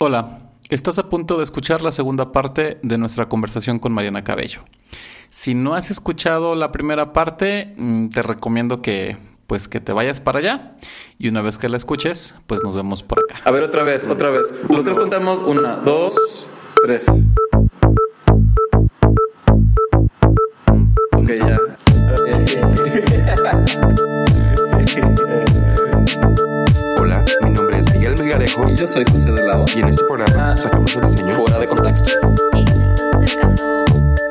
Hola, estás a punto de escuchar la segunda parte de nuestra conversación con Mariana Cabello. Si no has escuchado la primera parte, mm, te recomiendo que pues que te vayas para allá y una vez que la escuches, pues nos vemos por acá. A ver, otra vez, otra vez. Los tres contamos. Una, dos, tres. Yo soy José de Lavo. y en este programa Ah. sacamos el diseño. Fuera de contexto. Sí, acercando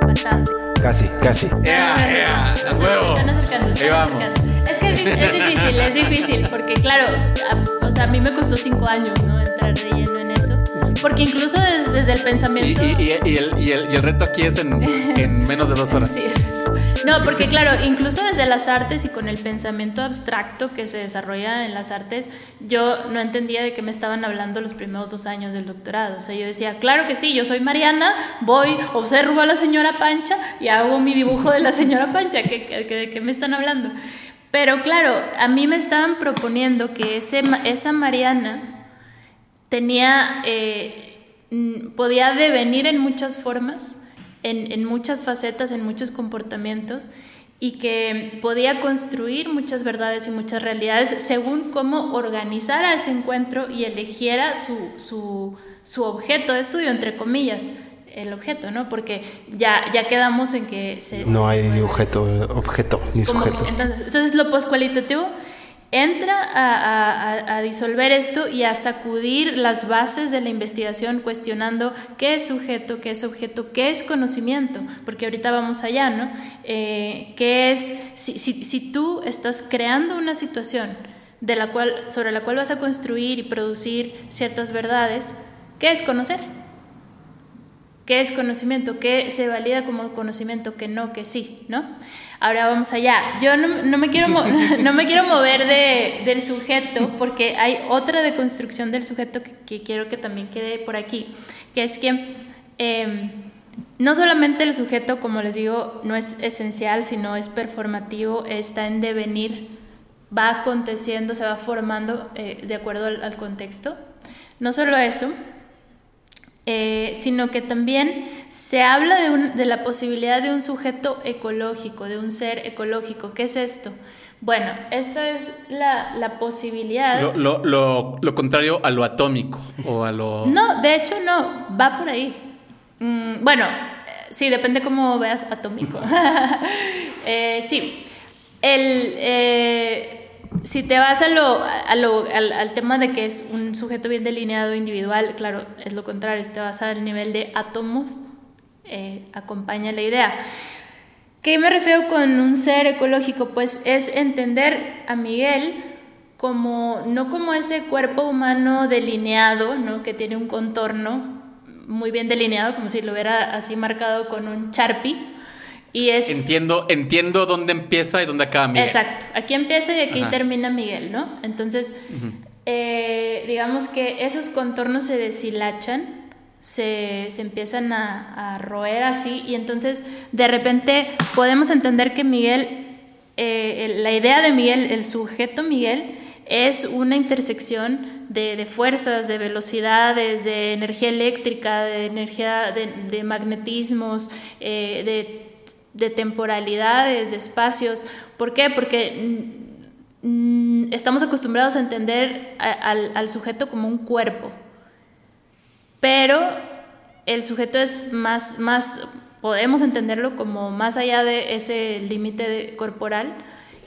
bastante. Casi, casi. ¡Ea, ea! ¡A Se huevo! están acercando, se Ahí están vamos. acercando. Es que es, es difícil, es difícil, porque claro, a, o sea, a mí me costó cinco años, ¿no? Entrar de lleno en eso. Porque incluso des- desde el Y, pensamiento... y- y- y el, y el- y el reto aquí es en, en menos de dos horas. Sí, es- No, porque claro, incluso desde las artes y con el pensamiento abstracto que se desarrolla en las artes, yo no entendía de qué me estaban hablando los primeros dos años del doctorado. O sea, yo decía, claro que sí, yo soy Mariana, voy, observo a la señora Pancha y hago mi dibujo de la señora Pancha, ¿qué, qué- de qué me están hablando? Pero claro, a mí me estaban proponiendo que ese, esa Mariana tenía, eh, podía devenir en muchas formas, en, en muchas facetas, en muchos comportamientos, y que podía construir muchas verdades y muchas realidades según cómo organizara ese encuentro y eligiera su, su, su objeto de estudio, entre comillas, el objeto, ¿no? Porque ya, ya quedamos en que se... No se- hay objeto, objeto, ni que- sujeto. entonces, entonces lo poscualitativo entra a, a- a- disolver esto y a sacudir las bases de la investigación cuestionando qué es sujeto, qué es objeto, qué es conocimiento, porque ahorita vamos allá, ¿no? Eh, ¿Qué es, si, si, si tú estás creando una situación de la cual, sobre la cual vas a construir y producir ciertas verdades, ¿qué es conocer? ¿Qué es conocimiento? ¿Qué se valida como conocimiento? Que no, que sí, ¿no? Ahora vamos allá. Yo no, no me, quiero no me quiero mover de, del sujeto porque hay otra deconstrucción del sujeto que, que quiero que también quede por aquí, que es que eh, no solamente el sujeto, como les digo, no es esencial, sino es performativo, está en devenir, va aconteciendo, se va formando eh, de acuerdo al, al contexto. No solo eso, eh, sino que también se habla de, un- de la posibilidad de un sujeto ecológico, de un ser ecológico. ¿Qué es esto? Bueno, esta es la, la posibilidad... Lo, lo- lo- lo contrario a lo atómico o a lo... No, de hecho no, va por ahí. Mm, bueno, eh, sí, depende cómo veas atómico. Eh, sí, el, eh, si te vas al, tema de que es un sujeto bien delineado individual, claro, es lo contrario, si te vas al nivel de átomos, eh, acompaña la idea. ¿Qué me refiero con un ser ecológico? Pues es entender a Miguel como no como ese cuerpo humano delineado, ¿no? que tiene un contorno muy bien delineado, como si lo hubiera así marcado con un Sharpie. Y es Entiendo, entiendo dónde empieza y dónde acaba Miguel. Exacto. Aquí empieza y aquí Ajá. termina Miguel, ¿no? Entonces, eh, digamos que esos contornos se deshilachan, se, se empiezan a, a roer así, y entonces de repente podemos entender que Miguel, eh, la idea de Miguel, el sujeto Miguel, es una intersección de, de fuerzas, de velocidades, de energía eléctrica, de energía de, de magnetismos, eh, de de temporalidades, de espacios. ¿Por qué? Porque mm, estamos acostumbrados a entender a- al, al sujeto como un cuerpo, pero el sujeto es más, más, podemos entenderlo como más allá de ese límite corporal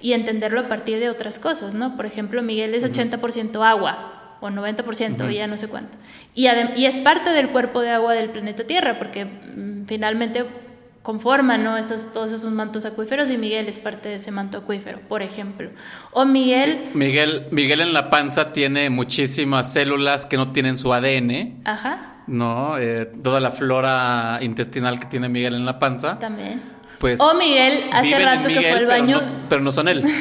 y entenderlo a partir de otras cosas, ¿no? Por ejemplo, Miguel es 80% agua o 90%, ya no sé cuánto. Y es parte del cuerpo de agua del planeta Tierra, porque mm, finalmente conforman ¿no? Esos- todos esos mantos acuíferos y Miguel es parte de ese manto acuífero, por ejemplo. O Miguel, Miguel, Miguel en la panza tiene muchísimas células que no tienen su ADN, ajá, ¿no? Eh, toda la flora intestinal que tiene Miguel en la panza. también. Pues o Miguel hace rato que fue al pero baño. no- pero no son él.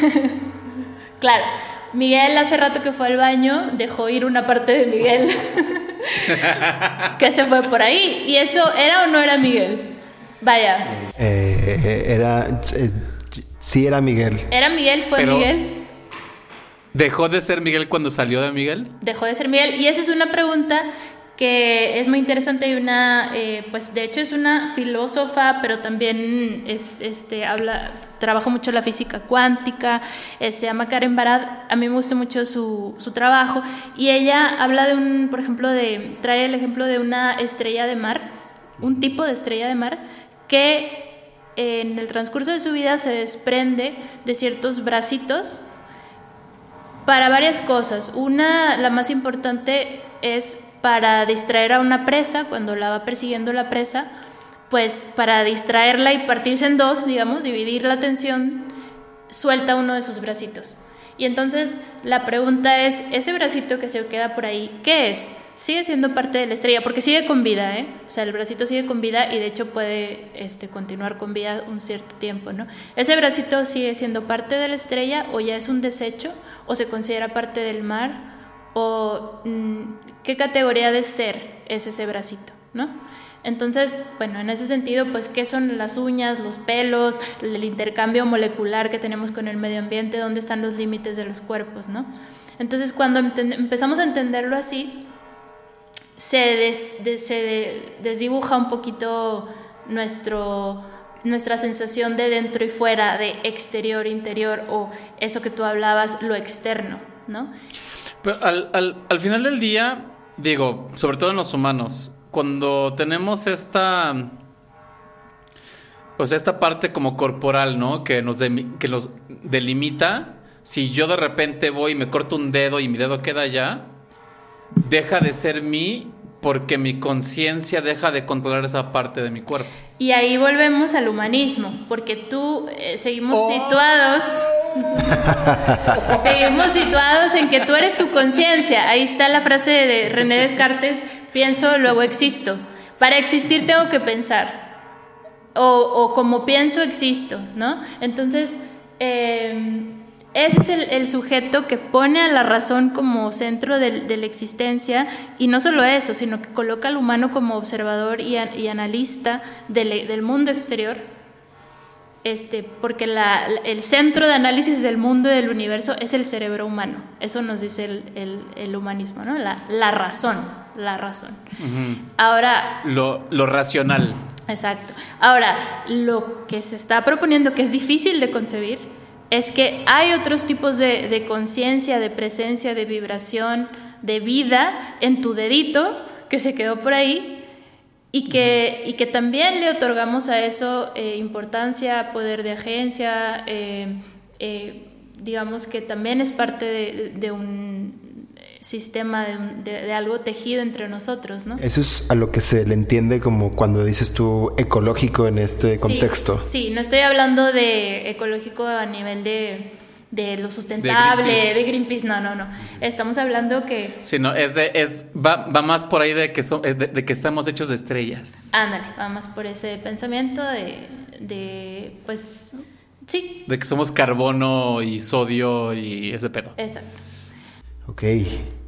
Claro, Miguel hace rato que fue al baño, dejó ir una parte de Miguel que se fue por ahí. ¿Y eso era o no era Miguel? Vaya, Eh, era. eh, sí, era Miguel. ¿era Miguel? ¿Fue Pero- Miguel? ¿Dejó de ser Miguel cuando salió de Miguel? Dejó de ser Miguel. Y esa es una pregunta que es muy interesante y una, eh, pues de hecho es una filósofa, pero también es, este, habla, trabaja mucho la física cuántica, eh, se llama Karen Barad, a mí me gusta mucho su, su, trabajo, y ella habla de un, por ejemplo, de, trae el ejemplo de una estrella de mar, un tipo de estrella de mar, que en el transcurso de su vida se desprende de ciertos bracitos para varias cosas. Una, la más importante, es para distraer a una presa, cuando la va persiguiendo la presa, pues para distraerla y partirse en dos, digamos, dividir la atención, suelta uno de sus bracitos. Y entonces la pregunta es, ese bracito que se queda por ahí, ¿qué es? Sigue siendo parte de la estrella, porque sigue con vida, ¿eh? O sea, el bracito sigue con vida y de hecho puede este, continuar con vida un cierto tiempo, ¿no? ¿Ese bracito sigue siendo parte de la estrella o ya es un desecho o se considera parte del mar? ¿O mm, qué categoría de ser es ese bracito, ¿no? Entonces, bueno, en ese sentido, pues, ¿qué son las uñas, los pelos, el intercambio molecular que tenemos con el medio ambiente? ¿Dónde están los límites de los cuerpos, no? Entonces, cuando empezamos a entenderlo así, se, se desdibuja un poquito nuestro, nuestra sensación de dentro y fuera, de exterior, interior, o eso que tú hablabas, lo externo, ¿no? Pero al, al, al final del día, digo, sobre todo en los humanos, cuando tenemos esta. Sea, esta parte como corporal, ¿no? Que nos, que nos delimita. Si yo de repente voy y me corto un dedo y mi dedo queda allá, deja de ser mí porque mi conciencia deja de controlar esa parte de mi cuerpo. Y ahí volvemos al humanismo, porque tú eh, seguimos oh. situados, seguimos situados en que tú eres tu conciencia. Ahí está la frase de René Descartes, pienso, luego existo. Para existir tengo que pensar. O, o como pienso, existo, ¿no? Entonces, eh, ese es el, sujeto que pone a la razón como centro de, la existencia y no solo eso, sino que coloca al humano como observador y, analista del, mundo exterior, este, porque el centro de análisis del mundo y del universo es el cerebro humano. Eso nos dice el, humanismo, ¿no? La, razón, la razón. Ahora... Lo, lo racional. Exacto. Ahora, lo que se está proponiendo, que es difícil de concebir, es que hay otros tipos de, conciencia, de presencia, de vibración, de vida en tu dedito que se quedó por ahí y que, y que también le otorgamos a eso eh, importancia, poder de agencia, eh, eh, digamos que también es parte de un sistema de, algo tejido entre nosotros, ¿no? Eso es a lo que se le entiende como cuando dices tú ecológico en este contexto. Sí, no estoy hablando de ecológico a nivel de, de lo sustentable, de Greenpeace. no, no, no. Estamos hablando que... Sí, no, es, es va, va, más por ahí de que, son, de, que estamos hechos de estrellas. Ándale, va más por ese pensamiento de, de, pues, sí. De que somos carbono y sodio y ese pedo. Exacto. Ok.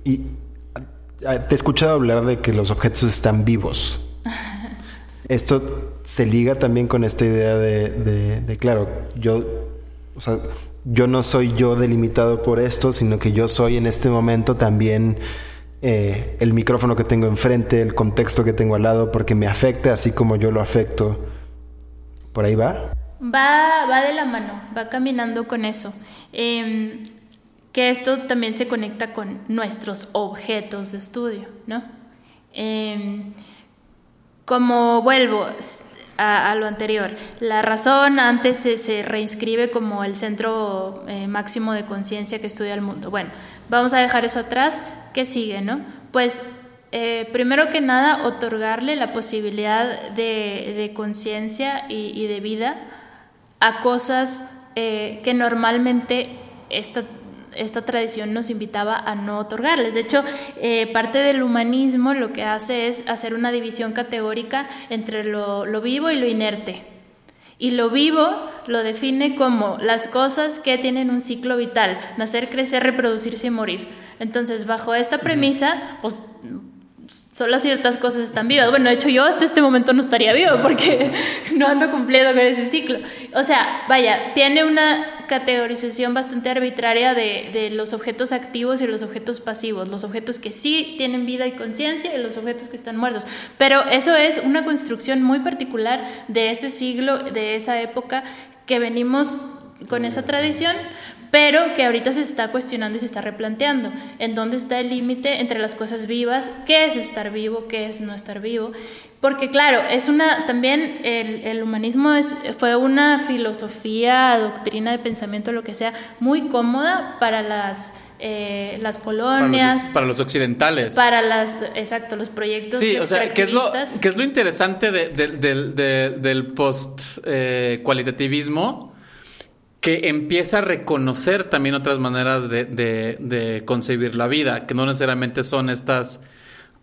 Y ah, te he escuchado hablar de que los objetos están vivos. Esto se liga también con esta idea de, claro, yo, o sea, yo no soy yo delimitado por esto, sino que yo soy en este momento también eh, el micrófono que tengo enfrente, el contexto que tengo al lado, porque me afecta así como yo lo afecto. ¿Por ahí va? Va, va de la mano, va caminando con eso. Em, que esto también se conecta con nuestros objetos de estudio, ¿no? Em, como vuelvo a, lo anterior, la razón antes se, reinscribe como el centro eh, máximo de conciencia que estudia el mundo. Bueno, vamos a dejar eso atrás. ¿Qué sigue, no? Pues eh, primero que nada, otorgarle la posibilidad de, conciencia y, de vida a cosas eh, que normalmente esta esta tradición nos invitaba a no otorgarles. De hecho, eh, parte del humanismo lo que hace es hacer una división categórica entre lo, vivo y lo inerte. Y lo vivo lo define como las cosas que tienen un ciclo vital, nacer, crecer, reproducirse y morir. Entonces, bajo esta premisa, pues solo ciertas cosas están vivas. Bueno, de hecho yo hasta este momento no estaría vivo porque no ando cumpliendo con ese ciclo. O sea, vaya, tiene una categorización bastante arbitraria de, de, los objetos activos y los objetos pasivos, los objetos que sí tienen vida y conciencia y los objetos que están muertos. Pero eso es una construcción muy particular de ese siglo, de esa época, que venimos con esa tradición, pero que ahorita se está cuestionando y se está replanteando en dónde está el límite entre las cosas vivas, qué es estar vivo, qué es no estar vivo. Porque claro, es una, también el, el humanismo es, fue una filosofía, doctrina de pensamiento, lo que sea, muy cómoda para las eh, las colonias. Para los, occidentales. Para las, exacto, los proyectos. Sí, o sea, ¿qué es lo, qué es lo interesante de, del post-cualitativismo? Eh, que empieza a reconocer también otras maneras de, concebir la vida, que no necesariamente son estas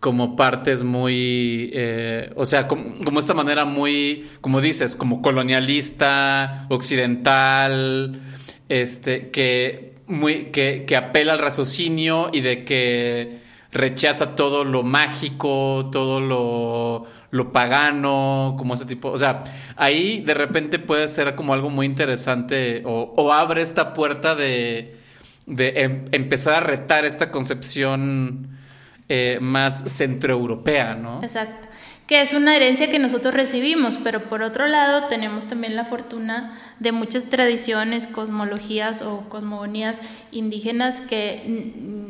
como partes muy, eh, o sea, como, esta manera muy, como dices, como colonialista, occidental, este, que, que, que apela al raciocinio y de que rechaza todo lo mágico, todo lo lo pagano, como ese tipo. O sea, ahí de repente puede ser como algo muy interesante o, abre esta puerta de, de em, empezar a retar esta concepción eh, más centroeuropea, ¿no? Exacto que es una herencia que nosotros recibimos, pero por otro lado tenemos también la fortuna de muchas tradiciones, cosmologías o cosmogonías indígenas que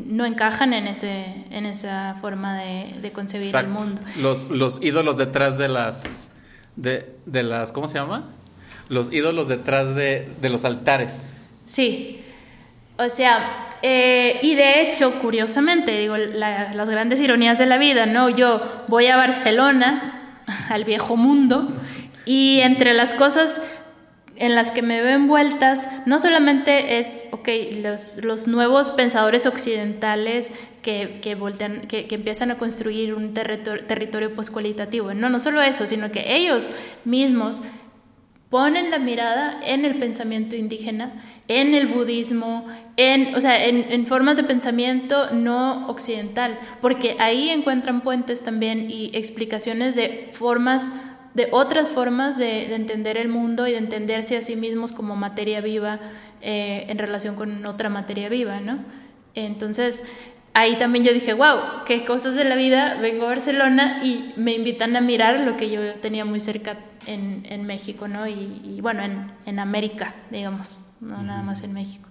no encajan en, ese, en esa forma de, concebir el mundo. Los, los ídolos detrás de las, de, de, las, ¿cómo se llama? Los ídolos detrás de, de los altares. Sí, o sea, eh, y de hecho, curiosamente, digo, las grandes ironías de la vida, ¿no? Yo voy a Barcelona, al viejo mundo, y entre las cosas en las que me veo envueltas, no solamente es, ok, los, los nuevos pensadores occidentales que, que, voltean, que empiezan a construir un territorio, territorio poscualitativo, no, no solo eso, sino que ellos mismos ponen la mirada en el pensamiento indígena, en el budismo, en, o sea, en, formas de pensamiento no occidental, porque ahí encuentran puentes también y explicaciones de formas, de otras formas de, entender el mundo y de entenderse a sí mismos como materia viva eh, en relación con otra materia viva, ¿no? Entonces, ahí también yo dije, wow, qué cosas de la vida, vengo a Barcelona y me invitan a mirar lo que yo tenía muy cerca en, México, ¿no? Y, bueno, en, en, América, digamos, no nada más en México.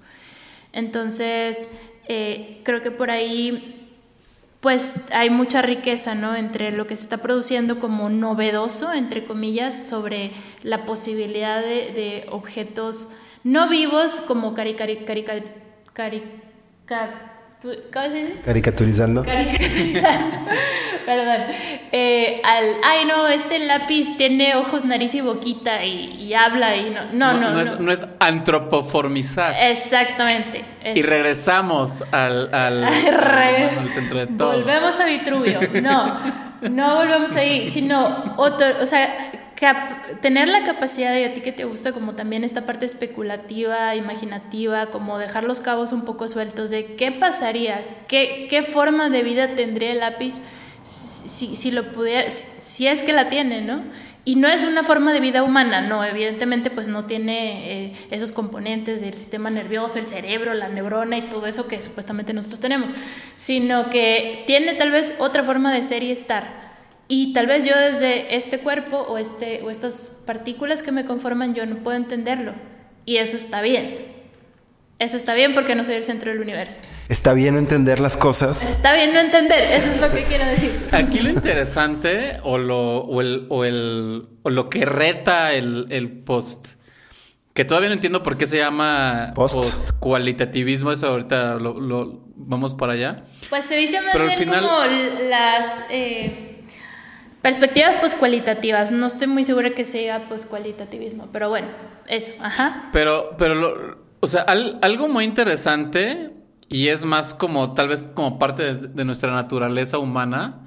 Entonces, eh, creo que por ahí pues hay mucha riqueza, ¿no? Entre lo que se está produciendo como novedoso, entre comillas, sobre la posibilidad de, de objetos no vivos como cari, cari, cari, cari ¿Cómo se dice? Caricaturizando. Caricaturizando. Perdón. Eh, al, ay, no, este lápiz tiene ojos, nariz y boquita y, habla y no. No, no. No, Es, no es, antropoformizar. Exactamente. Y regresamos al, al, centro de todo. Volvemos a Vitruvio. No, no volvemos ahí, sino otro, o sea, tener la capacidad de a ti que te gusta como también esta parte especulativa, imaginativa, como dejar los cabos un poco sueltos de qué pasaría, qué, qué forma de vida tendría el lápiz si, si lo pudiera, si, es que la tiene, ¿no? Y no es una forma de vida humana, no, evidentemente pues no tiene eh, esos componentes del sistema nervioso, el cerebro, la neurona y todo eso que supuestamente nosotros tenemos, sino que tiene tal vez otra forma de ser y estar y tal vez yo desde este cuerpo o, este, o estas partículas que me conforman, yo no puedo entenderlo. Y eso está bien. Eso está bien porque no soy el centro del universo. Está bien no entender las cosas. Está bien no entender, eso es lo que quiero decir. Aquí lo interesante o lo, o el, o el, o lo que reta el, el post que todavía no entiendo por qué se llama post, cualitativismo. Eso ahorita lo, vamos para allá. Pues se dice más bien como las eh, Perspectivas poscualitativas. No estoy muy segura que sea poscualitativismo, pero bueno, eso, ajá. Pero, pero, o sea, algo muy interesante y es más como tal vez como parte de, nuestra naturaleza humana,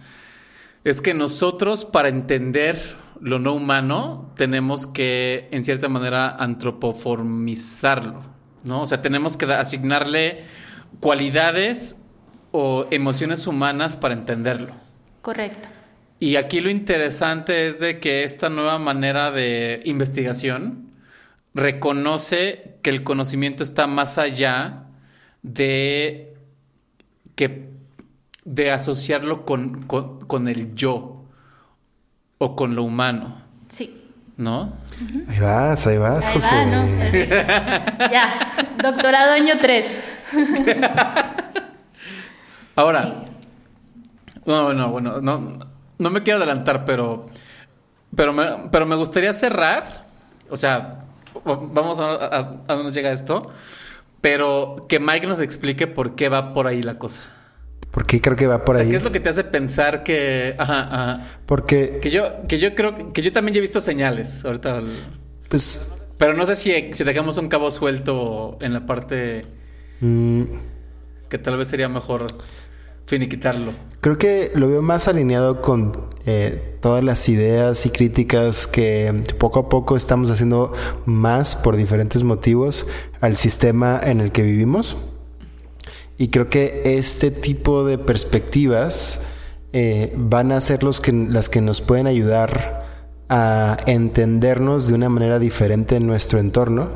es que nosotros para entender lo no humano tenemos que, en cierta manera, antropoformizarlo, ¿no? O sea, tenemos que asignarle cualidades o emociones humanas para entenderlo. Correcto. Y aquí lo interesante es de que esta nueva manera de investigación reconoce que el conocimiento está más allá de que de asociarlo con, con, con el yo o con lo humano. Sí. ¿No? Ahí vas, ahí vas, Ahí José. va, ¿no? ya, doctorado año 3. Ahora, no, bueno, bueno, no, no me quiero adelantar, pero, pero, me, pero me gustaría cerrar, o sea, vamos a, a, a dónde llega esto, pero que Mike nos explique por qué va por ahí la cosa. ¿Por qué creo que va por o sea, ahí? ¿qué es lo que te hace pensar que, ajá, ajá, Porque, que yo, que yo creo que yo también ya he visto señales ahorita, pues, pero no sé si, si dejamos un cabo suelto en la parte mm, que tal vez sería mejor finiquitarlo. creo que lo veo más alineado con eh, todas las ideas y críticas que poco a poco estamos haciendo más por diferentes motivos al sistema en el que vivimos. Y creo que este tipo de perspectivas eh, van a ser los que, las que nos pueden ayudar a entendernos de una manera diferente en nuestro entorno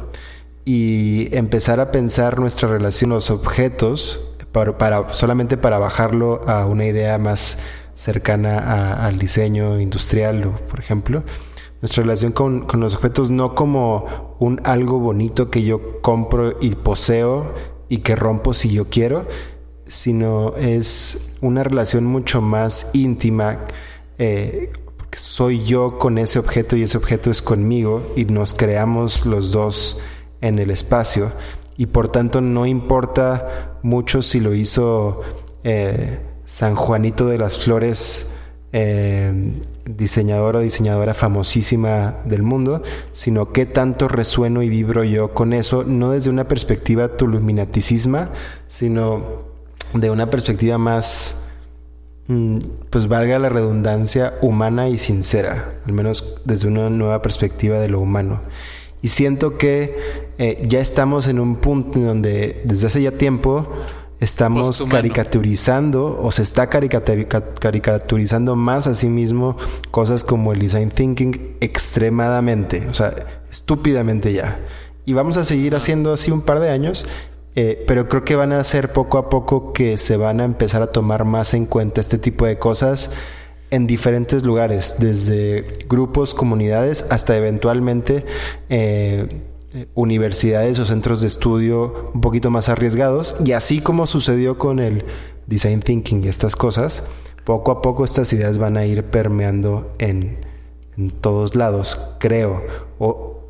y empezar a pensar nuestra relación los objetos para, para- solamente para bajarlo a una idea más cercana a- al diseño industrial, por ejemplo. Nuestra relación con, con los objetos no como un algo bonito que yo compro y poseo y que rompo si yo quiero, sino es una relación mucho más íntima, eh, porque soy yo con ese objeto y ese objeto es conmigo y nos creamos los dos en el espacio y por tanto no importa mucho si lo hizo eh, San Juanito de las Flores, eh, diseñador o diseñadora famosísima del mundo, sino qué tanto resueno y vibro yo con eso, no desde una perspectiva tuluminaticisma, sino de una perspectiva más, mm, pues valga la redundancia, humana y sincera, al menos desde una nueva perspectiva de lo humano. Y siento que eh, ya estamos en un punto en donde desde hace ya tiempo estamos caricaturizando o se está caricaturi- ca- caricaturizando más a sí mismo cosas como el design thinking extremadamente, o sea, estúpidamente ya. Y vamos a seguir haciendo así un par de años, eh, pero creo que van a ser poco a poco que se van a empezar a tomar más en cuenta este tipo de cosas en diferentes lugares, desde grupos, comunidades, hasta eventualmente eh, eh, universidades o centros de estudio un poquito más arriesgados. Y así como sucedió con el design thinking y estas cosas, poco a poco estas ideas van a ir permeando en, en todos lados, creo. O,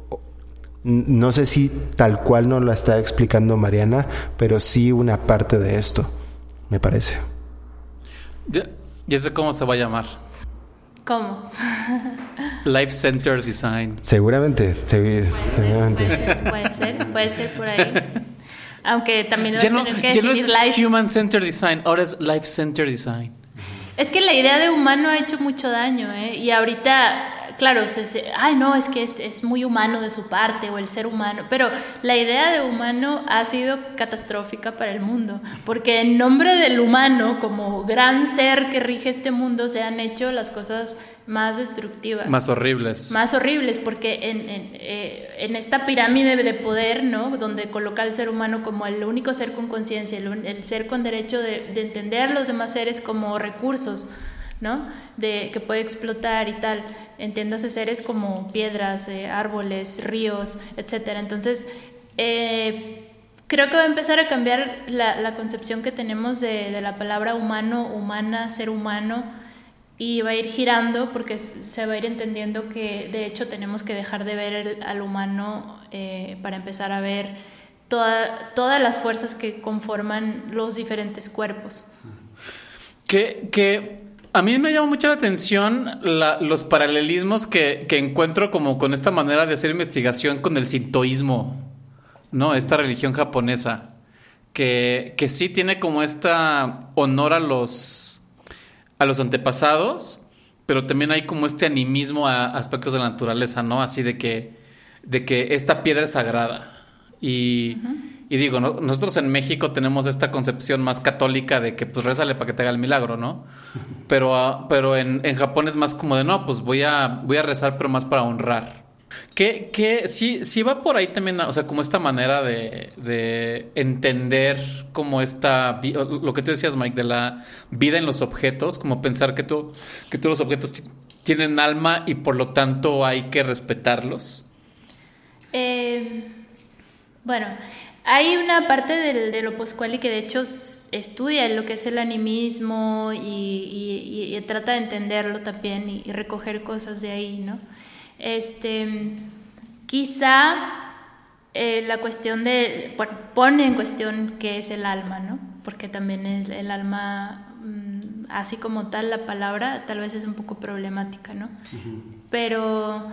no sé si tal cual nos la está explicando Mariana, pero sí una parte de esto, me parece. Ya sé cómo se va a llamar. ¿Cómo? Life Center Design. Seguramente, seguramente. Puede ser, puede ser, puede ser por ahí. Aunque también vas Ya a no, tener que ya no es life. Human Center Design, ahora es Life Center Design. Es que la idea de humano ha hecho mucho daño, ¿eh? Y ahorita, claro, se, se- ay, no, es que es, es muy humano de su parte, o el ser humano, pero la idea de humano ha sido catastrófica para el mundo, porque en nombre del humano, como gran ser que rige este mundo, se han hecho las cosas más destructivas. Más horribles. más horribles porque en, en, eh, en esta pirámide de poder, ¿no? Donde coloca al ser humano como el único ser con conciencia, el, el ser con derecho de, de entender a los demás seres como recursos, ¿no? De, que puede explotar y tal. Entiéndase seres como piedras, eh, árboles, ríos, etcétera. Entonces, eh, creo que va a empezar a cambiar la, la concepción que tenemos de, de la palabra humano, humana, ser humano y va a ir girando porque se va a ir entendiendo que de hecho tenemos que dejar de ver el- al humano eh, para empezar a ver toda- todas las fuerzas que conforman los diferentes cuerpos. Que, que a mí me llama mucho la atención los paralelismos que, que encuentro como con esta manera de hacer investigación con el sintoísmo, ¿no? Esta religión japonesa, que, que sí tiene como esta honor a los, a los antepasados, pero también hay como este animismo a aspectos de la naturaleza, ¿no? Así de que, de que esta piedra es sagrada. Y, y digo, ¿no? nosotros en México tenemos esta concepción más católica de que pues rézale para que te haga el milagro, ¿no? Pero, ah, pero en, en Japón es más como de no, pues voy a, voy a rezar, pero más para honrar. Que, que sí, sí va por ahí también, o sea, como esta manera de, de entender como esta, lo que tú decías, Mike, de la vida en los objetos, como pensar que, tú, que todos los objetos tienen alma y por lo tanto hay que respetarlos. Eh, bueno, hay una parte del, del y que de hecho estudia lo que es el animismo y, trata de entenderlo también y, recoger cosas de ahí, ¿no? Este, quizá eh, la cuestión de, bueno, pone en cuestión qué es el alma, ¿no? Porque también el alma, mm, así como tal la palabra, tal vez es un poco problemática, ¿no? Pero...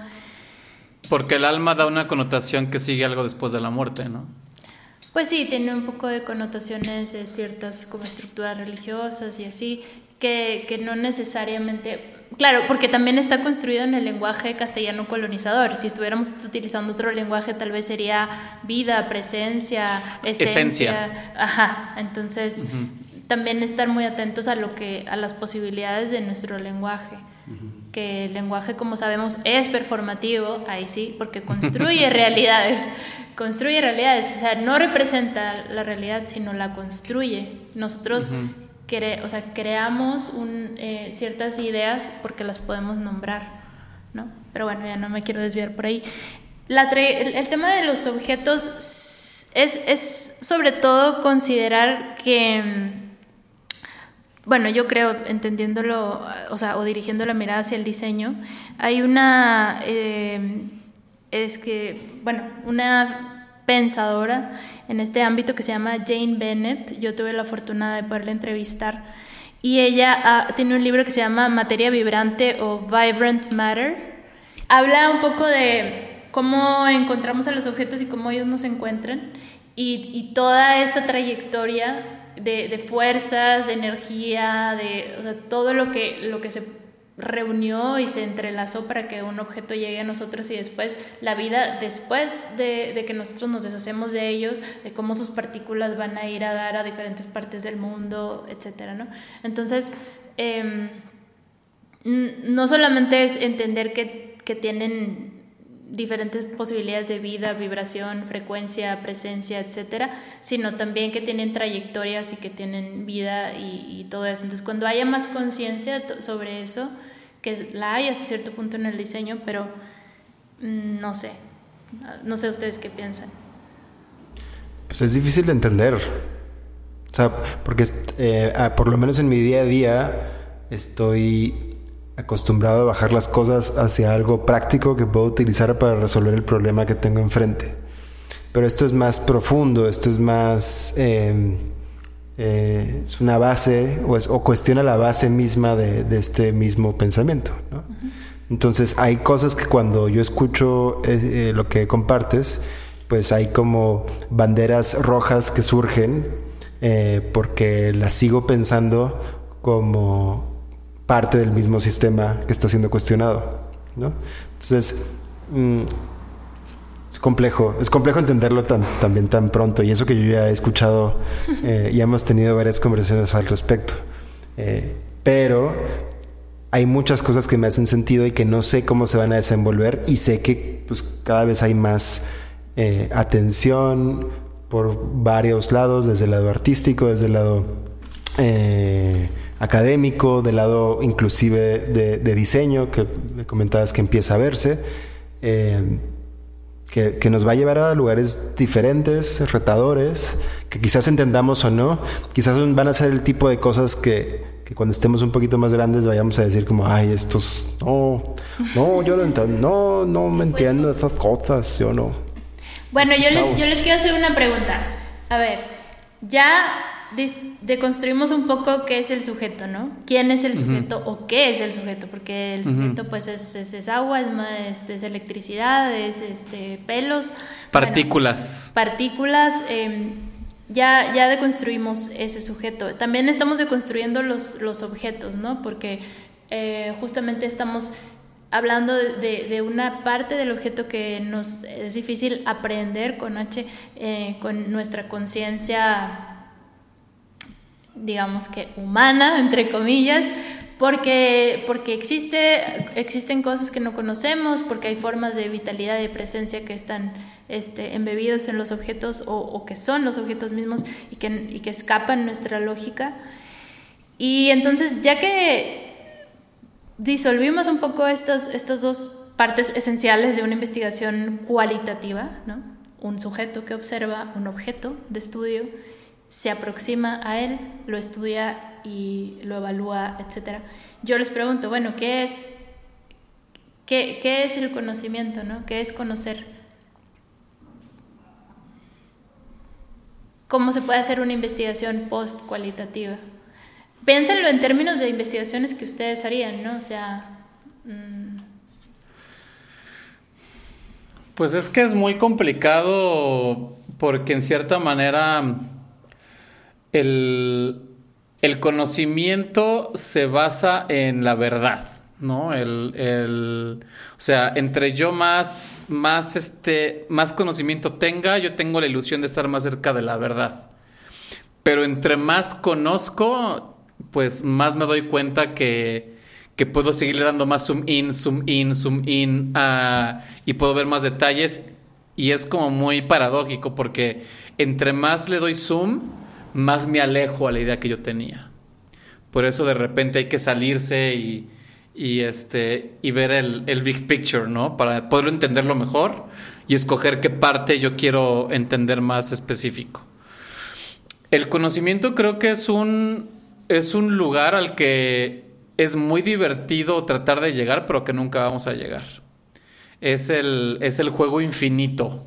Porque el alma da una connotación que sigue algo después de la muerte, ¿no? Pues sí, tiene un poco de connotaciones de ciertas como estructuras religiosas y así, que, que no necesariamente... Claro, porque también está construido en el lenguaje castellano colonizador. Si estuviéramos utilizando otro lenguaje, tal vez sería vida, presencia, esencia. Ajá. Entonces, también estar muy atentos a lo que, a las posibilidades de nuestro lenguaje. Que el lenguaje, como sabemos, es performativo, ahí sí, porque construye realidades construye realidades, o sea, no representa la realidad, sino la construye. Nosotros o sea, creamos un, eh, ciertas ideas porque las podemos nombrar, ¿no? Pero bueno, ya no me quiero desviar por ahí. La el, tema de los objetos es, es sobre todo considerar que, bueno, yo creo, entendiéndolo, o sea, o dirigiendo la mirada hacia el diseño, hay una... Eh, es que, bueno, una pensadora en este ámbito que se llama Jane Bennett. Yo tuve la fortuna de poderla entrevistar. Y ella tiene un libro que se llama Materia Vibrante o Vibrant Matter. Habla un poco de cómo encontramos a los objetos y cómo ellos nos encuentran. Y, toda esa trayectoria de, de, fuerzas, de energía, de o sea, todo lo que, lo que se reunió y se entrelazó para que un objeto llegue a nosotros y después la vida después de, que nosotros nos deshacemos de ellos, de cómo sus partículas van a ir a dar a diferentes partes del mundo, etcétera, ¿no? Entonces, em, no solamente es entender que, que tienen diferentes posibilidades de vida, vibración, frecuencia, presencia, etcétera, sino también que tienen trayectorias y que tienen vida y, todo eso. Entonces, cuando haya más conciencia sobre eso, que la hay hasta cierto punto en el diseño, pero mm, no sé, no sé ustedes qué piensan. Pues es difícil de entender, o sea, porque eh, ah, por lo menos en mi día a día estoy acostumbrado a bajar las cosas hacia algo práctico que puedo utilizar para resolver el problema que tengo enfrente. Pero esto es más profundo, esto es más... Em, eh, es una base o, cuestiona la base misma de, este mismo pensamiento. Entonces hay cosas que cuando yo escucho eh, eh, lo que compartes, pues hay como banderas rojas que surgen porque las sigo pensando como parte del mismo sistema que está siendo cuestionado. ¿no? Entonces, mm, es complejo, es complejo entenderlo tan, también tan pronto. Y eso que yo ya he escuchado, eh, ya hemos tenido varias conversaciones al respecto. Eh, pero hay muchas cosas que me hacen sentido y que no sé cómo se van a desenvolver y sé que pues, cada vez hay más eh, atención por varios lados, desde el lado artístico, desde el lado académico, del lado inclusive de, diseño, que me comentabas que empieza a verse, eh, que, nos va a llevar a lugares diferentes, retadores, que quizás entendamos o no, quizás van a ser el tipo de cosas que, cuando estemos un poquito más grandes vayamos a decir como, ay, estos, no, no, yo no entiendo, no, no me entiendo estas cosas, yo no. Bueno, yo les, yo les quiero hacer una pregunta. A ver, ya deconstruimos un poco qué es el sujeto, ¿no? ¿Quién es el sujeto o qué es el sujeto? Porque el sujeto pues es, es, agua, es, es, electricidad, es este, pelos. Partículas. partículas. Em, ya, ya deconstruimos ese sujeto. También estamos deconstruyendo los, los objetos, ¿no? Porque eh, justamente estamos hablando de, de, una parte del objeto que nos es difícil aprender con H, eh, con nuestra conciencia digamos que humana, entre comillas, Porque, porque existe, existen cosas que no conocemos, porque hay formas de vitalidad de presencia que están este, embebidos en los objetos o, que son los objetos mismos y que, y que escapan nuestra lógica. Y entonces, ya que disolvimos un poco estas, estas dos partes esenciales de una investigación cualitativa, ¿no? un sujeto que observa un objeto de estudio, se aproxima a él, lo estudia y lo evalúa, etc. Yo les pregunto, bueno, ¿qué es, qué, qué es el conocimiento? ¿no? ¿Qué es conocer? ¿Cómo se puede hacer una investigación post-cualitativa? Piénsenlo en términos de investigaciones que ustedes harían, ¿no? O sea... Mm. Pues es que es muy complicado porque en cierta manera el, el conocimiento se basa en la verdad, ¿no? El, el, o sea, entre yo más, más, este, más conocimiento tenga, yo tengo la ilusión de estar más cerca de la verdad. Pero entre más conozco, pues más me doy cuenta que, que puedo seguirle dando más zoom in, zoom in, zoom in y puedo ver más detalles. Y es como muy paradójico porque entre más le doy zoom, más me alejo a la idea que yo tenía. Por eso de repente hay que salirse y, y este, y ver el, el, big picture, ¿no? Para poderlo entenderlo mejor y escoger qué parte yo quiero entender más específico. El conocimiento creo que es un, es un lugar al que es muy divertido tratar de llegar, pero que nunca vamos a llegar. Es el, es el juego infinito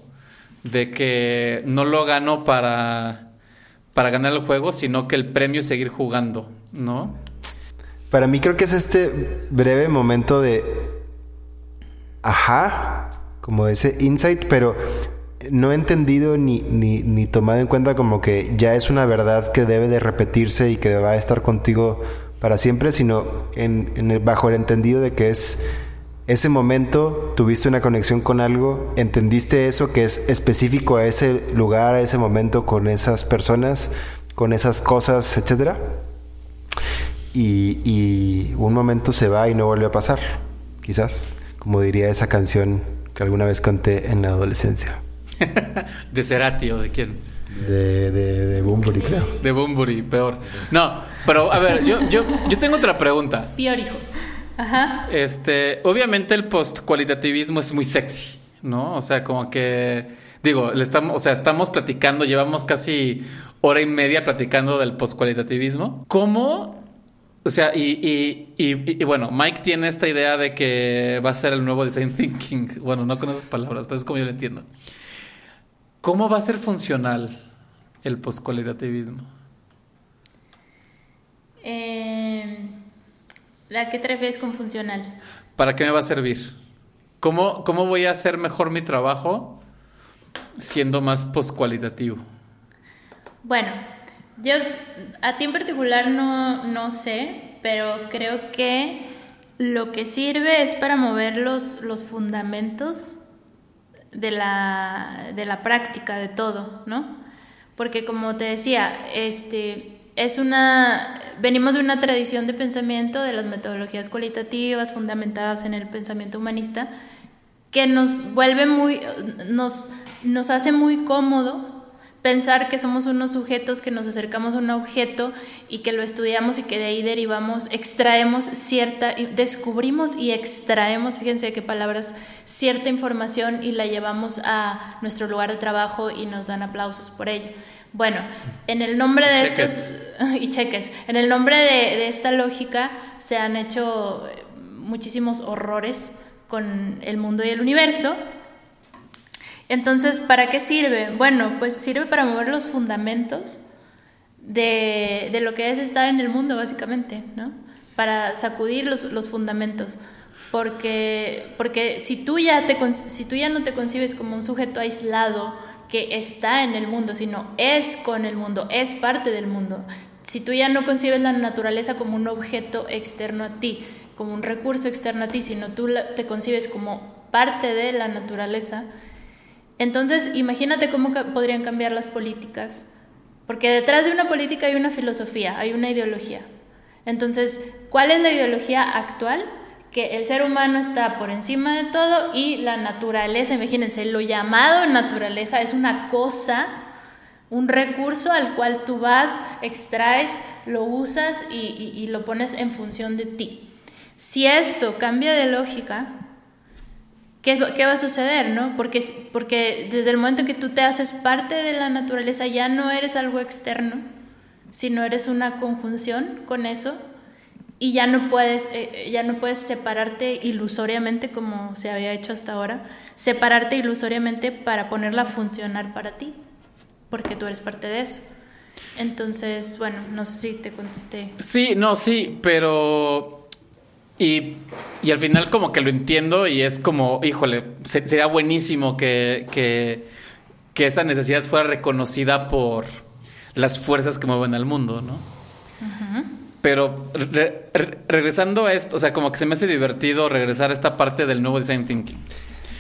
de que no lo gano para, para ganar el juego, sino que el premio es seguir jugando, ¿no? Para mí creo que es este breve momento de ajá, como ese insight, pero no he entendido ni, ni, tomado en cuenta como que ya es una verdad que debe de repetirse y que va a estar contigo para siempre, sino en, el, bajo el entendido de que es ese momento, tuviste una conexión con algo, entendiste eso que es específico a ese lugar, a ese momento, con esas personas, con esas cosas, etcétera. Y, y un momento se va y no vuelve a pasar, quizás, como diría esa canción que alguna vez canté en la adolescencia. ¿De Cerati o de quién? De, de, de Bumburi, creo. De Bumburi, peor. No, pero a ver, yo, yo, yo tengo otra pregunta. Peor hijo. Ajá. Este, obviamente el post-cualitativismo es muy sexy, ¿no? O sea, como que, digo, le estamos, o sea, estamos platicando, llevamos casi hora y media platicando del post-cualitativismo. ¿Cómo o sea, y, y, y, bueno, Mike tiene esta idea de que va a ser el nuevo design thinking. Bueno, no con esas palabras, pero es como yo lo entiendo. ¿Cómo va a ser funcional el postcualitativismo? Eh, ¿A qué te refieres con funcional? ¿Para qué me va a servir? ¿Cómo, cómo voy a hacer mejor mi trabajo siendo más postcualitativo? Bueno, yo a ti en particular no, no sé, pero creo que lo que sirve es para mover los, los fundamentos de la, de la práctica de todo, ¿no? Porque como te decía, este, es una, venimos de una tradición de pensamiento de las metodologías cualitativas fundamentadas en el pensamiento humanista que nos vuelve muy, nos, nos hace muy cómodo pensar que somos unos sujetos que nos acercamos a un objeto y que lo estudiamos y que de ahí derivamos, extraemos cierta, descubrimos y extraemos, fíjense qué palabras, cierta información y la llevamos a nuestro lugar de trabajo y nos dan aplausos por ello. Bueno, en el nombre de estos y cheques, en el nombre de, de esta lógica se han hecho muchísimos horrores con el mundo y el universo entonces, ¿para qué sirve? Bueno, pues sirve para mover los fundamentos de, de, lo que es estar en el mundo, básicamente, ¿no? Para sacudir los, los fundamentos. Porque, porque si, tú ya te, si tú ya no te concibes como un sujeto aislado que está en el mundo, sino es con el mundo, es parte del mundo, si tú ya no concibes la naturaleza como un objeto externo a ti, como un recurso externo a ti, sino tú te concibes como parte de la naturaleza, entonces, imagínate cómo podrían cambiar las políticas, porque detrás de una política hay una filosofía, hay una ideología. Entonces, ¿cuál es la ideología actual? Que el ser humano está por encima de todo y la naturaleza, imagínense, lo llamado naturaleza es una cosa, un recurso al cual tú vas, extraes, lo usas y, lo pones en función de ti. Si esto cambia de lógica, ¿qué, va a suceder? No? Porque, porque desde el momento en que tú te haces parte de la naturaleza ya no eres algo externo, sino eres una conjunción con eso y ya no puedes, eh, eh, ya no puedes separarte ilusoriamente como se había hecho hasta ahora, separarte ilusoriamente para ponerla a funcionar para ti, porque tú eres parte de eso. Entonces, bueno, no sé si te contesté. Sí, no, sí, pero... Y, y al final como que lo entiendo y es como, híjole, sería buenísimo que, que, que esa necesidad fuera reconocida por las fuerzas que mueven al mundo, ¿no? Pero regresando a esto, o sea, como que se me hace divertido regresar a esta parte del nuevo design thinking.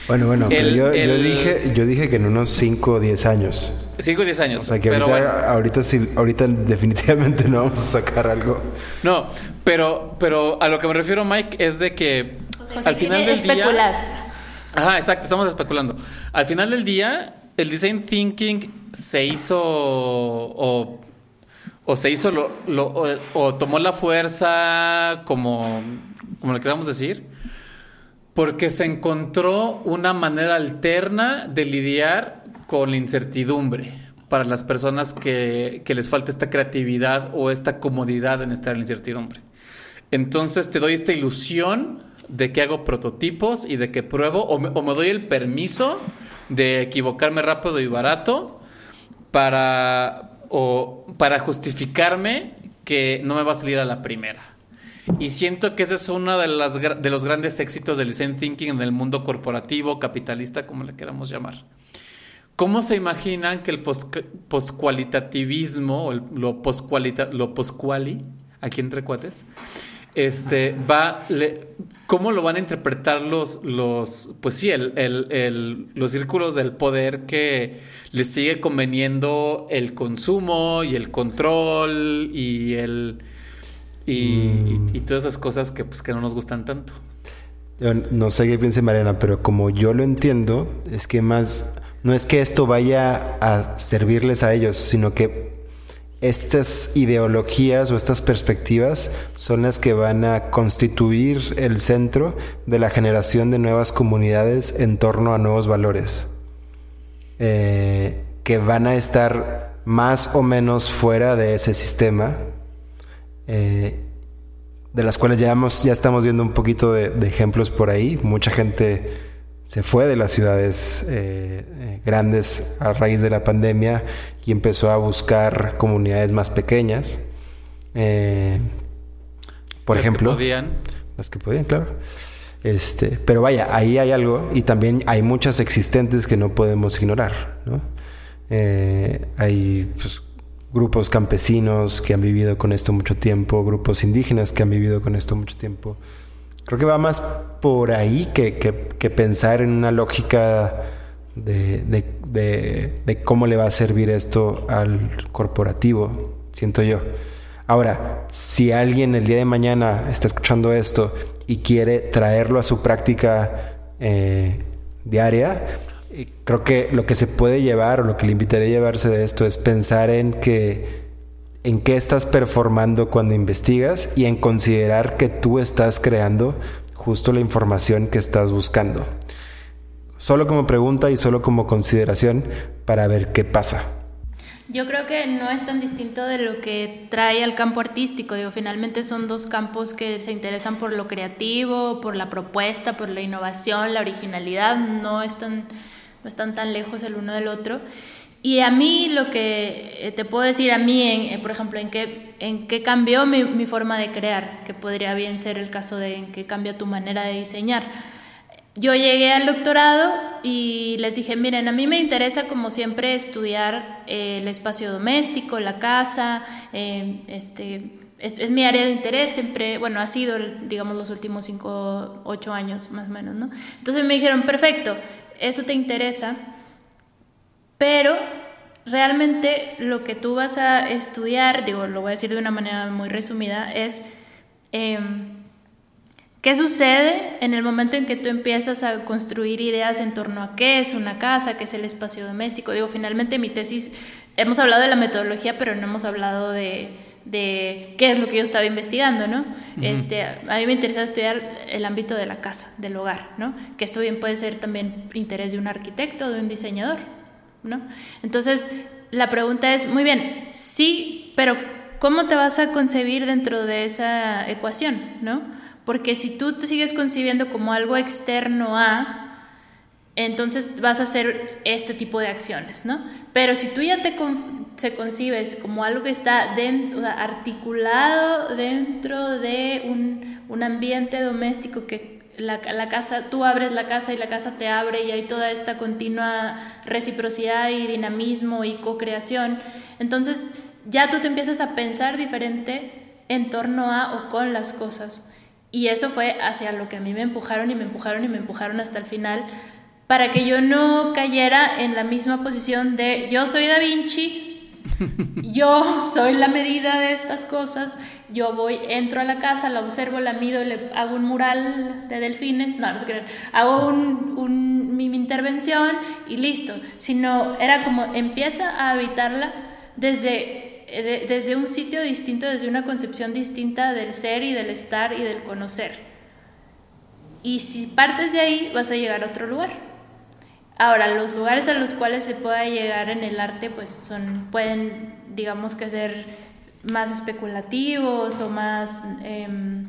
Bueno, bueno, yo, dije, yo dije que en unos 5 o 10 años. 5 o 10 años. O sea que pero ahorita, ahorita, sí, ahorita definitivamente no vamos a sacar algo. No, pero, pero a lo que me refiero, Mike, es de que al final del especular. día. Ajá, exacto, estamos especulando. Al final del día, el design thinking se hizo o, o se hizo lo, o, tomó la fuerza como, como le queramos decir, porque se encontró una manera alterna de lidiar con la incertidumbre para las personas que, que les falta esta creatividad o esta comodidad en estar en la incertidumbre. Entonces te doy esta ilusión de que hago prototipos y de que pruebo o me doy el permiso de equivocarme rápido y barato para, o, para justificarme que no me va a salir a la primera. Y siento que ese es uno de, los grandes éxitos del design thinking en el mundo corporativo, capitalista, como le queramos llamar. ¿Cómo se imaginan que el postcualitativismo, o lo postquali, aquí entre cuates, este, va, ¿cómo lo van a interpretar los, los pues sí, el, el, los círculos del poder que les sigue conveniendo el consumo y el control y el y, y, todas esas cosas que, pues, que no nos gustan tanto? No sé qué piense Mariana, pero como yo lo entiendo, es que más, no es que esto vaya a servirles a ellos, sino que estas ideologías o estas perspectivas son las que van a constituir el centro de la generación de nuevas comunidades en torno a nuevos valores, eh, que van a estar más o menos fuera de ese sistema, eh, de las cuales ya, ya estamos viendo un poquito de ejemplos por ahí. Mucha gente se fue de las ciudades eh, eh, grandes a raíz de la pandemia y empezó a buscar comunidades más pequeñas. Eh, por ejemplo, que podían. Las que podían, claro. Este, pero vaya, ahí hay algo y también hay muchas existentes que no podemos ignorar. ¿no? hay pues, grupos campesinos que han vivido con esto mucho tiempo, grupos indígenas que han vivido con esto mucho tiempo. Creo que va más por ahí que, que, pensar en una lógica de, de, de, cómo le va a servir esto al corporativo, siento yo. Ahora, si alguien el día de mañana está escuchando esto y quiere traerlo a su práctica eh, diaria, eh, creo que lo que se puede llevar o lo que le invitaría a llevarse de esto es pensar en que en qué estás performando cuando investigas y en considerar que tú estás creando justo la información que estás buscando. Solo como pregunta y solo como consideración para ver qué pasa. Yo creo que no es tan distinto de lo que trae al campo artístico. Digo, finalmente son dos campos que se interesan por lo creativo, por la propuesta, por la innovación, la originalidad. No están, no están tan lejos el uno del otro. Y a mí lo que eh, te puedo decir a mí, en, eh, por ejemplo, en qué, en qué cambió mi, mi, forma de crear, que podría bien ser el caso de en qué cambia tu manera de diseñar. Yo llegué al doctorado y les dije, miren, a mí me interesa como siempre estudiar eh, el espacio doméstico, la casa, este, es, es, mi área de interés, siempre, bueno, ha sido, digamos, los últimos cinco, ocho años más o menos, ¿no? Entonces me dijeron, perfecto, eso te interesa, pero realmente lo que tú vas a estudiar, digo, lo voy a decir de una manera muy resumida, es Em, ¿Qué sucede en el momento en que tú empiezas a construir ideas en torno a qué es una casa, qué es el espacio doméstico? Digo, finalmente mi tesis, hemos hablado de la metodología, pero no hemos hablado de, de qué es lo que yo estaba investigando, ¿no? este, a mí me interesa estudiar el ámbito de la casa, del hogar, ¿no? Que esto bien puede ser también interés de un arquitecto, de un diseñador, ¿no? Entonces, la pregunta es, muy bien, sí, pero ¿cómo te vas a concebir dentro de esa ecuación, ¿no? Porque si tú te sigues concibiendo como algo externo a, entonces vas a hacer este tipo de acciones, ¿no? Pero si tú ya te, concibes como algo que está dentro, articulado dentro de un, un ambiente doméstico que la, la, casa, tú abres la casa y la casa te abre y hay toda esta continua reciprocidad y dinamismo y co-creación, entonces ya tú te empiezas a pensar diferente en torno a o con las cosas. Y eso fue hacia lo que a mí me empujaron y me empujaron y me empujaron hasta el final para que yo no cayera en la misma posición de yo soy Da Vinci, yo soy la medida de estas cosas, yo voy, entro a la casa, la observo, la mido, le hago un mural de delfines, no, no sé hago un, mi, mi intervención y listo, sino era como empieza a habitarla desde eh, desde un sitio distinto, desde una concepción distinta del ser y del estar y del conocer. Y si partes de ahí, vas a llegar a otro lugar. Ahora, los lugares a los cuales se pueda llegar en el arte, pues son, pueden, digamos que ser más especulativos o más, em,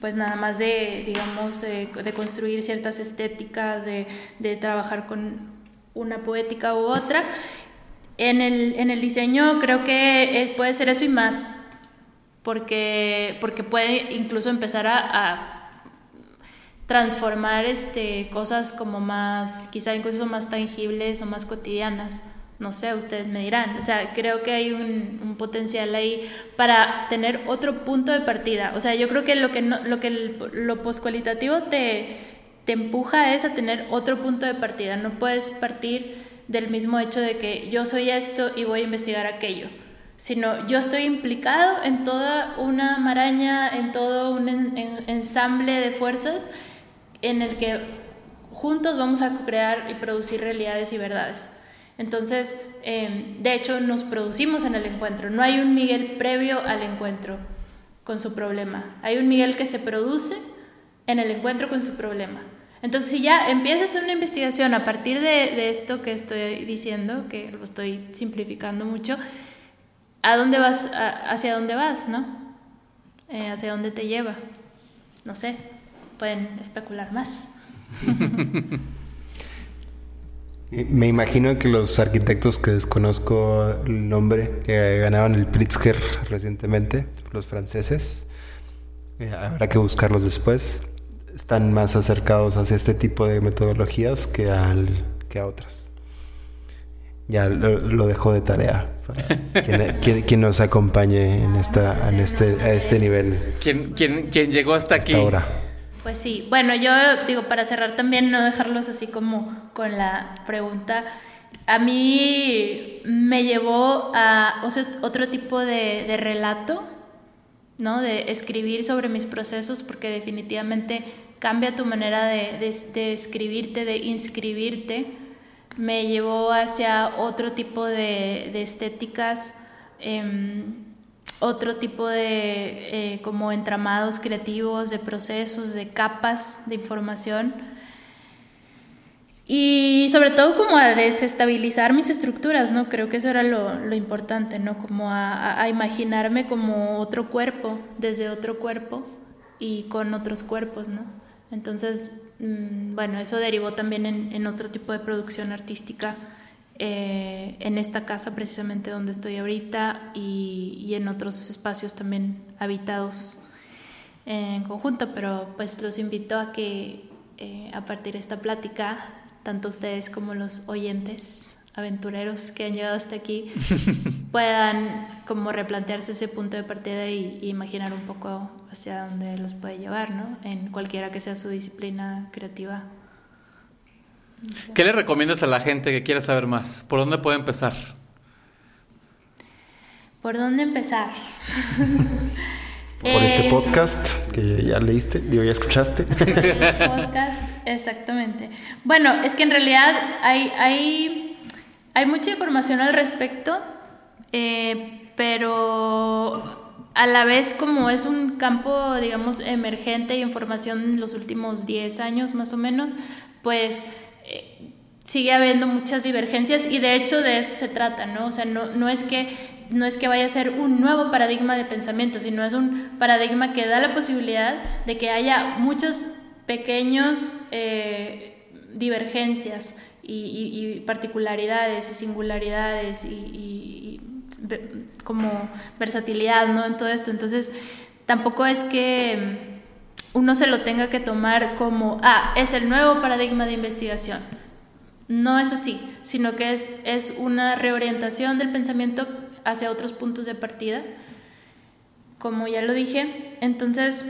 pues nada más de, digamos, de construir ciertas estéticas, de, trabajar con una poética u otra. En el, en el diseño creo que puede ser eso y más, porque, porque puede incluso empezar a transformar este, cosas como más, quizá incluso más tangibles o más cotidianas. No sé, ustedes me dirán. O sea, creo que hay un, potencial ahí para tener otro punto de partida. O sea, yo creo que lo que, no, lo, que lo poscualitativo te empuja es a tener otro punto de partida. No puedes partir del mismo hecho de que yo soy esto y voy a investigar aquello, sino yo estoy implicado en toda una maraña, en todo un ensamble de fuerzas en el que juntos vamos a crear y producir realidades y verdades. Entonces, em, de hecho, nos producimos en el encuentro. No hay un Miguel previo al encuentro con su problema. Hay un Miguel que se produce en el encuentro con su problema. Entonces, si ya empiezas una investigación a partir de, esto que estoy diciendo, que lo estoy simplificando mucho, ¿a dónde vas? ¿Hacia dónde vas, no? Eh, ¿Hacia dónde te lleva? No sé, pueden especular más. Me imagino que los arquitectos que desconozco el nombre, que ganaban el Pritzker recientemente, los franceses, eh, habrá que buscarlos después están más acercados hacia este tipo de metodologías que, al, que a otras. Ya lo, dejo de tarea para quien, nos acompañe en, esta, en este, a este nivel. ¿Quién, quién, llegó hasta, aquí? Ahora. Pues sí, bueno, yo digo, para cerrar también, no dejarlos así como con la pregunta, a mí me llevó a otro tipo de, de relato ¿no? De escribir sobre mis procesos porque definitivamente cambia tu manera de, escribirte, de inscribirte. Me llevó hacia otro tipo de, estéticas, em, otro tipo de eh, como entramados creativos, de procesos, de capas de información y sobre todo como a desestabilizar mis estructuras, ¿no? Creo que eso era lo, importante, ¿no? Como a, imaginarme como otro cuerpo, desde otro cuerpo y con otros cuerpos, ¿no? Entonces, mm, bueno, eso derivó también en, otro tipo de producción artística eh, en esta casa precisamente donde estoy ahorita y, y en otros espacios también habitados en conjunto, pero pues los invito a que eh, a partir de esta plática tanto ustedes como los oyentes aventureros que han llegado hasta aquí puedan como replantearse ese punto de partida y, imaginar un poco hacia dónde los puede llevar, ¿no? En cualquiera que sea su disciplina creativa. ¿Qué le recomiendas a la gente que quiera saber más? ¿Por dónde puede empezar? ¿Por dónde empezar? por este podcast que ya leíste, digo, ya escuchaste. podcast, exactamente. Bueno, es que en realidad hay, hay, hay mucha información al respecto, eh, pero a la vez como es un campo, digamos, emergente y información en los últimos 10 años más o menos, pues eh, sigue habiendo muchas divergencias y de hecho de eso se trata, ¿no? O sea, no, no es que no es que vaya a ser un nuevo paradigma de pensamiento, sino es un paradigma que da la posibilidad de que haya muchos pequeños eh, divergencias y, particularidades y singularidades y, como versatilidad ¿no? en todo esto. Entonces, tampoco es que uno se lo tenga que tomar como, ah, es el nuevo paradigma de investigación. No es así, sino que es, es una reorientación del pensamiento hacia otros puntos de partida, como ya lo dije. Entonces,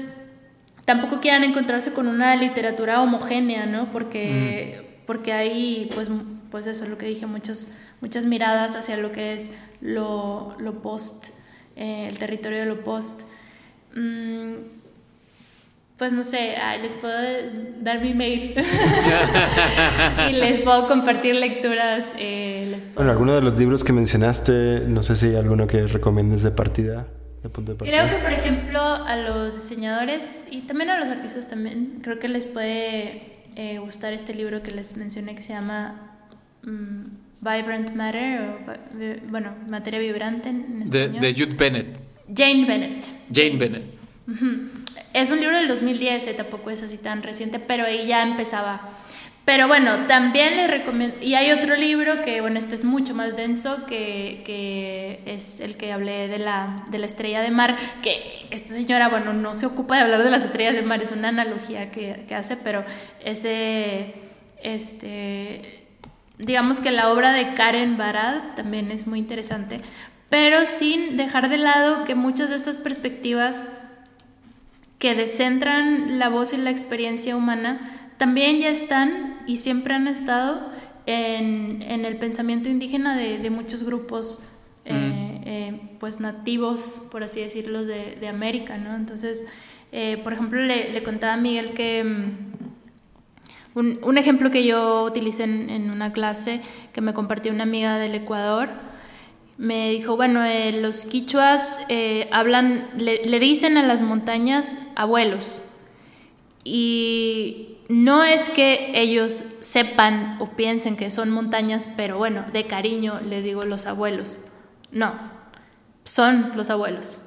tampoco quieran encontrarse con una literatura homogénea, ¿no? Porque, mm. porque hay, pues, pues eso, lo que dije, muchos, muchas miradas hacia lo que es lo, lo post, eh, el territorio de lo post. Mm, pues no sé, les puedo dar mi mail y les puedo compartir lecturas. Eh, bueno, alguno de los libros que mencionaste, no sé si hay alguno que recomiendes de partida. De punto de partida. Creo que, por ejemplo, a los diseñadores y también a los artistas también, creo que les puede eh, gustar este libro que les mencioné que se llama mm, Vibrant Matter, o, bueno, Materia Vibrante en español. De, de Jude Bennett. Jane Bennett. Jane Bennett. Es un libro del 2010, eh, tampoco es así tan reciente, pero ahí ya empezaba. Pero bueno, también les recomiendo, y hay otro libro que, bueno, este es mucho más denso, que, que es el que hablé de la, de la estrella de mar, que esta señora, bueno, no se ocupa de hablar de las estrellas de mar, es una analogía que, que hace, pero ese, este, digamos que la obra de Karen Barad también es muy interesante, pero sin dejar de lado que muchas de estas perspectivas que descentran la voz y la experiencia humana, también ya están y siempre han estado en, el pensamiento indígena de, muchos grupos eh, eh, pues nativos, por así decirlo, de, América, ¿no? Entonces, eh, por ejemplo, le, contaba a Miguel que mm, un, ejemplo que yo utilicé en, en, una clase que me compartió una amiga del Ecuador, me dijo, bueno, eh, los quichuas eh, hablan, le, dicen a las montañas abuelos. Y no es que ellos sepan o piensen que son montañas, pero bueno, de cariño le digo los abuelos. No, son los abuelos.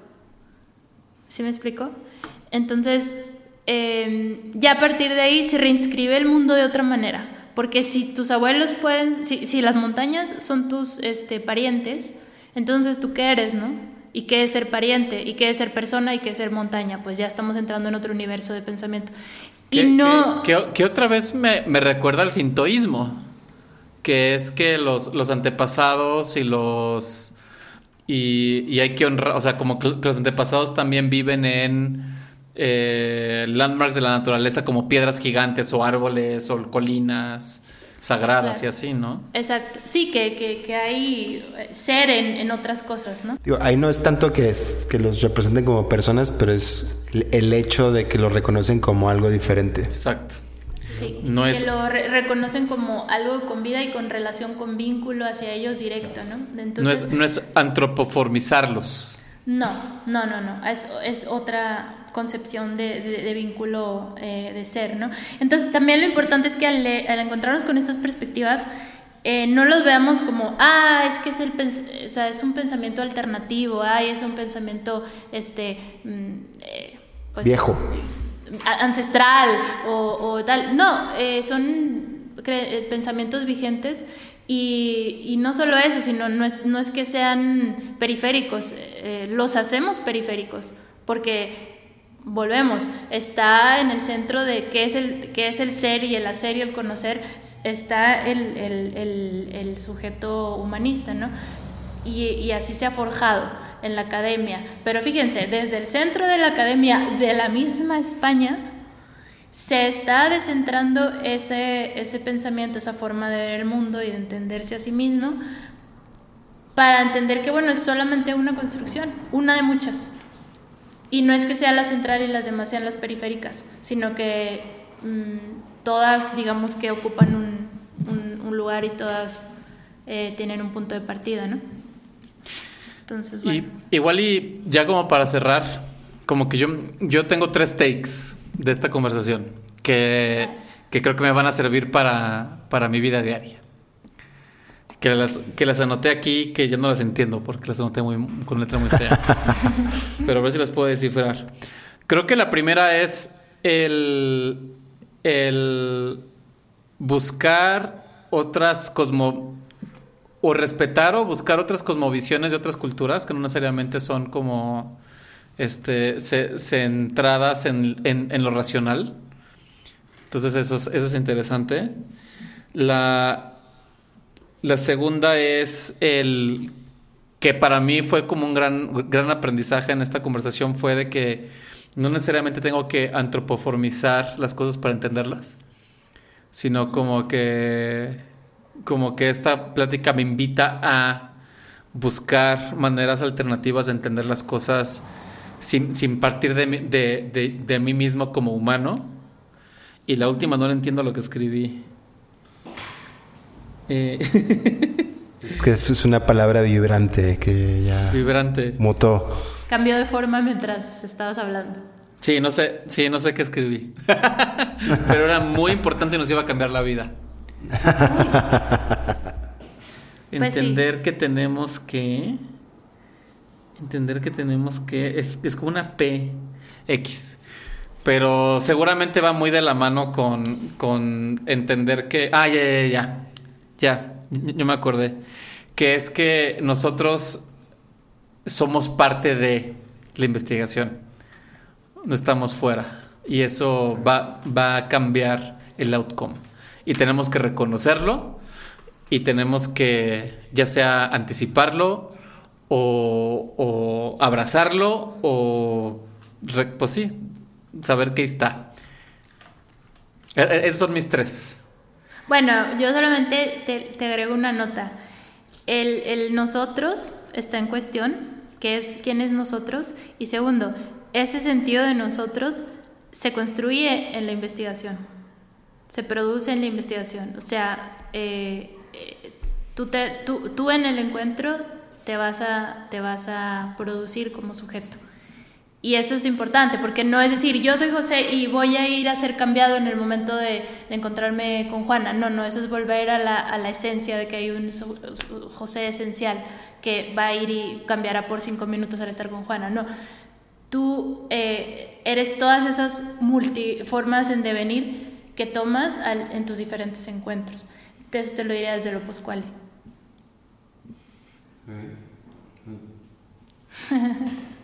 ¿Sí me explico? Entonces, em, ya a partir de ahí se reinscribe el mundo de otra manera. Porque si tus abuelos pueden, si, si las montañas son tus este, parientes, entonces, ¿tú qué eres, no? ¿Y qué es ser pariente? ¿Y qué es ser persona? ¿Y qué es ser montaña? Pues ya estamos entrando en otro universo de pensamiento. Y no... Que, otra vez me, recuerda al sintoísmo, que es que los, los antepasados y los... Y, hay que honrar, o sea, como que los antepasados también viven en eh, landmarks de la naturaleza como piedras gigantes o árboles o colinas sagradas y así, ¿no? Exacto. Sí, que, que, que hay eh, ser en, en, otras cosas, ¿no? Digo, ahí no es tanto que, es, que los representen como personas, pero es el hecho de que los reconocen como algo diferente. Exacto. Sí, no que lo reconocen como algo con vida y con relación con vínculo hacia ellos directo, ¿no? Entonces, no, es, no es antropoformizarlos. No, no, no, no. Es, es otra concepción de, vínculo eh, de ser, ¿no? Entonces también lo importante es que al, encontrarnos con estas perspectivas, eh, no los veamos como, ah, es que es, el, o sea, es un pensamiento alternativo, ah, es un pensamiento, este, mm, eh, pues, viejo, ancestral o, tal. No, son pensamientos vigentes y, y, no solo eso, sino no es, no es que sean periféricos, los hacemos periféricos, porque volvemos, está en el centro de qué es el, qué es el ser y el hacer y el conocer, está el, el, el, sujeto humanista, ¿no? Y, y, así se ha forjado en la academia. Pero fíjense, desde el centro de la academia de la misma España, se está descentrando ese, ese pensamiento, esa forma de ver el mundo y de entenderse a sí mismo, para entender que, bueno, es solamente una construcción, una de muchas Y no es que sea la central y las demás sean las periféricas, sino que mm, todas, digamos que ocupan un, un, lugar y todas eh, tienen un punto de partida, ¿no? Entonces, bueno. Y, igual y ya como para cerrar, como que yo, yo tengo tres takes de esta conversación que, que creo que me van a servir para, para mi vida diaria. Que las, que las anoté aquí, que ya no las entiendo porque las anoté muy, con letra muy fea. Pero a ver si las puedo descifrar. Creo que la primera es el, el buscar otras cosmo o respetar o buscar otras cosmovisiones de otras culturas que no necesariamente son como este centradas en, en, lo racional. Entonces eso es, eso es interesante. La, la segunda es el que para mí fue como un gran, gran aprendizaje en esta conversación fue de que no necesariamente tengo que antropoformizar las cosas para entenderlas, sino como que, como que esta plática me invita a buscar maneras alternativas de entender las cosas sin, sin partir de, de, de, mí mismo como humano. Y la última no le entiendo lo que escribí. Eh. Es que es una palabra vibrante que ya... Vibrante. Mutó. Cambió de forma mientras estabas hablando. Sí, no sé, sí, no sé qué escribí. Pero era muy importante y nos iba a cambiar la vida. Pues entender que tenemos que. Entender que tenemos que. Es, es como una P X. Pero seguramente va muy de la mano con, con entender que. Ah, ya, ya, ya. Ya, yo me acordé. Que es que nosotros somos parte de la investigación. No estamos fuera. Y eso va, va a cambiar el outcome. Y tenemos que reconocerlo y tenemos que ya sea anticiparlo o, abrazarlo o, pues sí, saber que está. E, e, esos son mis tres. Bueno, yo solamente te, agrego una nota. El, nosotros está en cuestión, que es quién es nosotros. Y segundo, ese sentido de nosotros se construye en la investigación, se produce en la investigación. O sea, eh, eh, tú, tú, tú, en el encuentro te vas, a, te vas a producir como sujeto. Y eso es importante, porque no es decir, yo soy José y voy a ir a ser cambiado en el momento de, encontrarme con Juana. No, no, eso es volver a la, a la, esencia de que hay un José esencial que va a ir y cambiará por cinco minutos al estar con Juana. No, tú eh, eres todas esas multiformas en devenir que tomas en tus diferentes encuentros. Eso te lo diría desde lo poscual.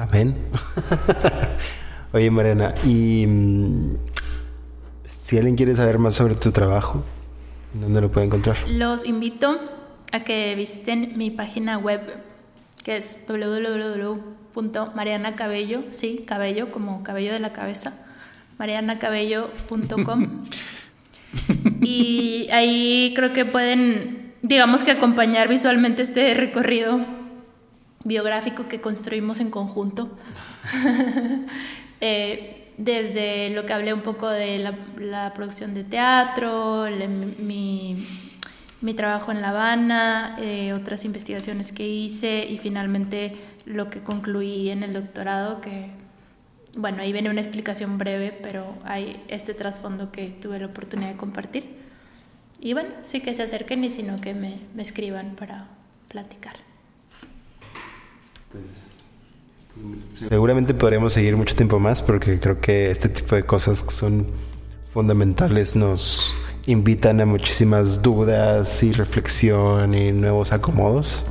Amén. Oye, Mariana, y mm, si alguien quiere saber más sobre tu trabajo, ¿dónde lo puede encontrar? Los invito a que visiten mi página web, que es www.marianacabello, sí, cabello como cabello de la cabeza, marianacabello.com. y ahí creo que pueden, digamos que acompañar visualmente este recorrido biográfico que construimos en conjunto. Eh, desde lo que hablé un poco de la, producción de teatro, mi, trabajo en La Habana, eh, otras investigaciones que hice y finalmente lo que concluí en el doctorado, que, bueno, ahí viene una explicación breve, pero hay este trasfondo que tuve la oportunidad de compartir. Y bueno, sí que se acerquen y sino que me escriban para platicar. Pues, pues, seguramente podremos seguir mucho tiempo más porque creo que este tipo de cosas son fundamentales nos invitan a muchísimas dudas y reflexión y nuevos acomodos.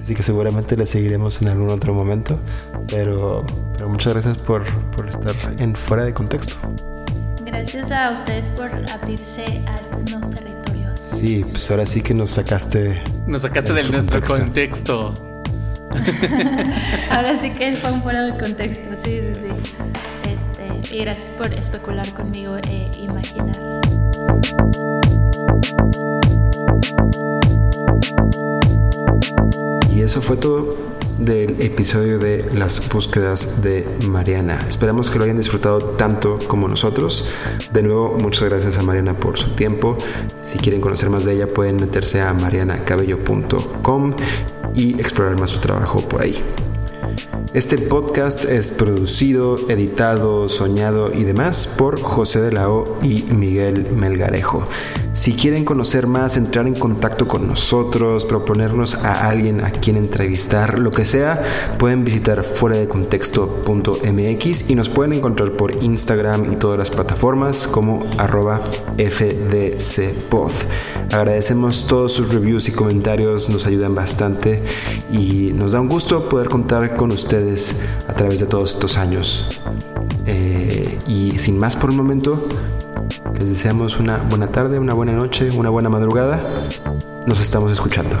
Así que seguramente le seguiremos en algún otro momento. Pero, pero muchas gracias por, por estar en fuera de contexto. Gracias a ustedes por abrirse a estos nuevos territorios. Sí, pues ahora sí que nos sacaste. Nos sacaste de nuestro contexto. Ahora sí que fue un fuera de contexto, sí, sí, sí. Este, y gracias por especular conmigo e imaginar. Y eso fue todo del episodio de las búsquedas de Mariana. Esperamos que lo hayan disfrutado tanto como nosotros. De nuevo, muchas gracias a Mariana por su tiempo. Si quieren conocer más de ella, pueden meterse a marianacabello.com y explorar más su trabajo por ahí. Este podcast es producido, editado, soñado y demás por José de la O y Miguel Melgarejo. Si quieren conocer más, entrar en contacto con nosotros, proponernos a alguien a quien entrevistar, lo que sea, pueden visitar fuera de contexto.mx y nos pueden encontrar por Instagram y todas las plataformas como arroba fdcpod. Agradecemos todos sus reviews y comentarios, nos ayudan bastante y nos da un gusto poder contar con a través de todos estos años. Eh, y sin más por el momento, les deseamos una buena tarde, una buena noche, una buena madrugada. Nos estamos escuchando.